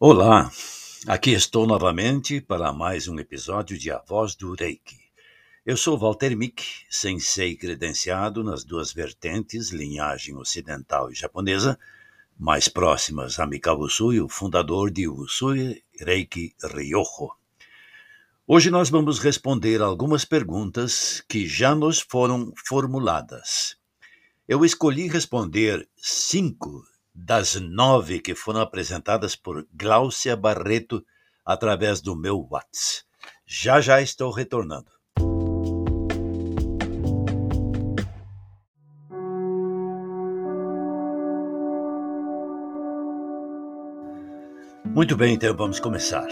Olá, aqui estou novamente para mais um episódio de A Voz do Reiki. Eu sou Walter Mick, sensei credenciado nas duas vertentes, linhagem ocidental e japonesa, mais próximas a Mikao Usui, o fundador de Usui Reiki Ryoho. Hoje nós vamos responder algumas perguntas que já nos foram formuladas. Eu escolhi responder cinco das nove que foram apresentadas por Gláucia Barreto através do meu WhatsApp. Já já estou retornando. Muito bem, então vamos começar.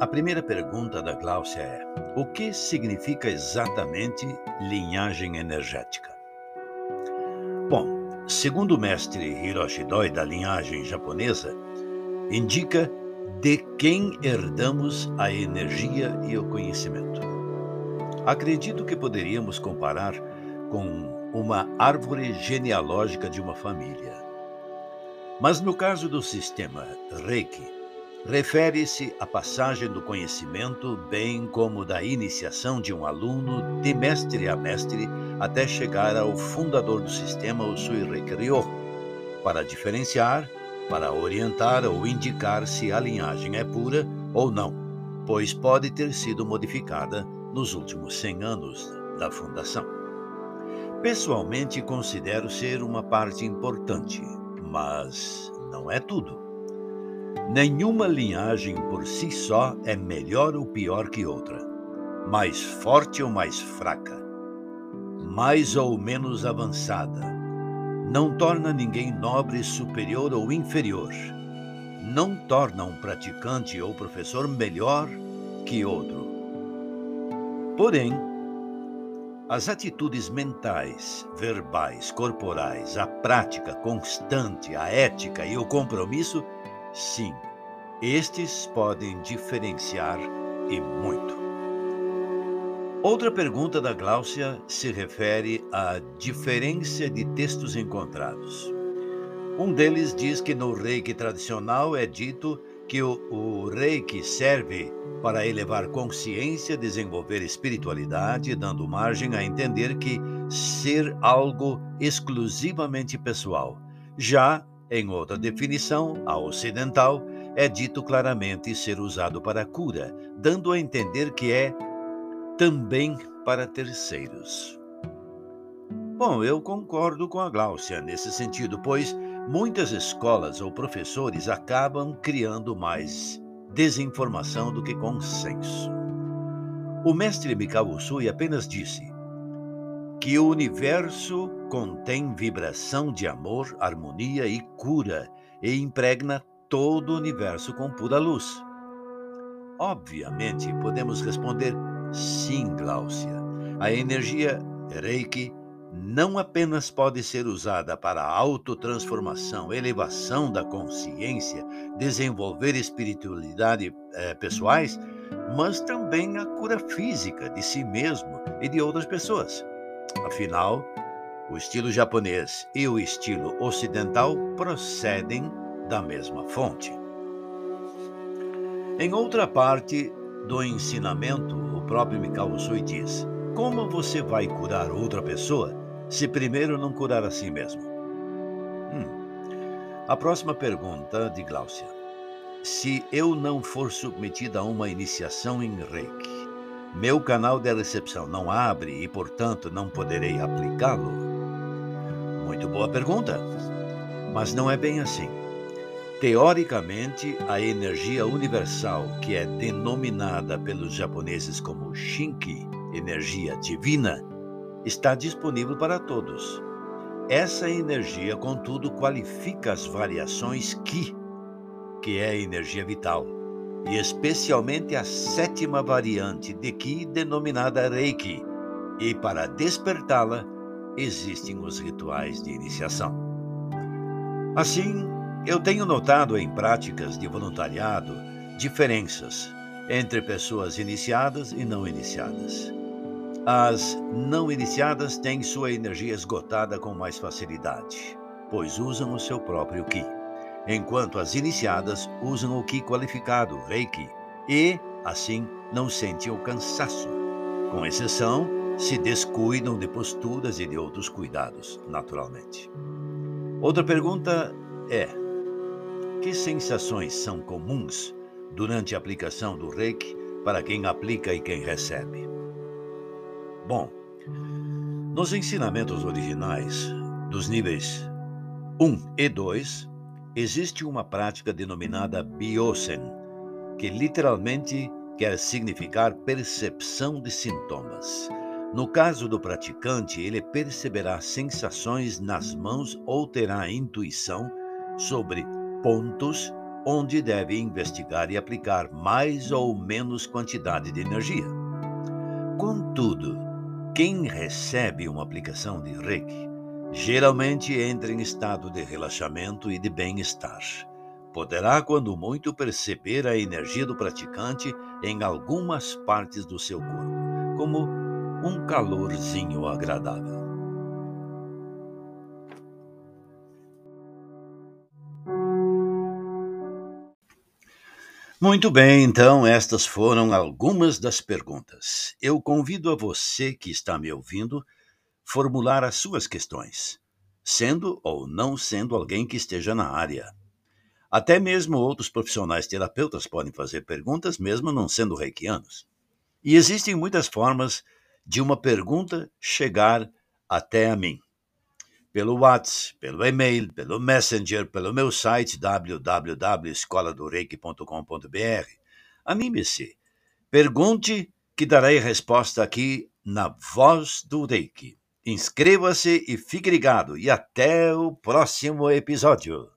A primeira pergunta da Gláucia é: o que significa exatamente linhagem energética? Segundo o mestre Hiroshi Doi da linhagem japonesa, indica de quem herdamos a energia e o conhecimento. Acredito que poderíamos comparar com uma árvore genealógica de uma família. Mas no caso do sistema Reiki, refere-se à passagem do conhecimento, bem como da iniciação de um aluno de mestre a mestre até chegar ao fundador do sistema, o Suirek Ryo, para diferenciar, para orientar ou indicar se a linhagem é pura ou não, pois pode ter sido modificada nos últimos 100 anos da fundação. Pessoalmente, considero ser uma parte importante, mas não é tudo. Nenhuma linhagem por si só é melhor ou pior que outra, mais forte ou mais fraca, mais ou menos avançada. Não torna ninguém nobre, superior ou inferior. Não torna um praticante ou professor melhor que outro. Porém, as atitudes mentais, verbais, corporais, a prática constante, a ética e o compromisso Sim, estes podem diferenciar e muito. Outra pergunta da Gláucia se refere à diferença de textos encontrados. Um deles diz que no reiki tradicional é dito que o, o reiki serve para elevar consciência, desenvolver espiritualidade, dando margem a entender que ser algo exclusivamente pessoal. Já em outra definição, a ocidental, é dito claramente ser usado para cura, dando a entender que é também para terceiros. Bom, eu concordo com a Gláucia nesse sentido, pois muitas escolas ou professores acabam criando mais desinformação do que consenso. O mestre Mikao Usui apenas disse: que o universo contém vibração de amor, harmonia e cura e impregna todo o universo com pura luz. Obviamente, podemos responder sim, Gláucia. A energia Reiki não apenas pode ser usada para autotransformação, elevação da consciência, desenvolver espiritualidade eh, pessoais, mas também a cura física de si mesmo e de outras pessoas. Afinal, o estilo japonês e o estilo ocidental procedem da mesma fonte. Em outra parte do ensinamento, próprio Mikao Usui diz: Como você vai curar outra pessoa se primeiro não curar a si mesmo? Hum. A próxima pergunta de Gláucia: Se eu não for submetida a uma iniciação em Reiki, meu canal de recepção não abre e, portanto, não poderei aplicá-lo? Muito boa pergunta. Mas não é bem assim. Teoricamente, a energia universal, que é denominada pelos japoneses como Shinki, energia divina, está disponível para todos. Essa energia, contudo, qualifica as variações Ki, que é a energia vital e especialmente a sétima variante de Ki, denominada Reiki, e para despertá-la existem os rituais de iniciação. Assim, eu tenho notado em práticas de voluntariado diferenças entre pessoas iniciadas e não iniciadas. As não iniciadas têm sua energia esgotada com mais facilidade, pois usam o seu próprio Ki enquanto as iniciadas usam o Ki qualificado, Reiki, e, assim, não sentem o cansaço. Com exceção, se descuidam de posturas e de outros cuidados, naturalmente. Outra pergunta é: que sensações são comuns durante a aplicação do Reiki para quem aplica e quem recebe? Bom, nos ensinamentos originais dos níveis 1 e 2, existe uma prática denominada Biosen, que literalmente quer significar percepção de sintomas. No caso do praticante, ele perceberá sensações nas mãos ou terá intuição sobre pontos onde deve investigar e aplicar mais ou menos quantidade de energia. Contudo, quem recebe uma aplicação de Reiki geralmente entra em estado de relaxamento e de bem-estar. Poderá, quando muito, perceber a energia do praticante em algumas partes do seu corpo, como um calorzinho agradável. Muito bem, então, estas foram algumas das perguntas. Eu convido a você que está me ouvindo formular as suas questões, sendo ou não sendo alguém que esteja na área. Até mesmo outros profissionais terapeutas podem fazer perguntas, mesmo não sendo reikianos. E existem muitas formas de uma pergunta chegar até a mim pelo WhatsApp, pelo e-mail, pelo Messenger, pelo meu site www.escoladoreiki.com.br. Anime-se. Pergunte que darei resposta aqui na Voz do Reiki. Inscreva-se e fique ligado. E até o próximo episódio.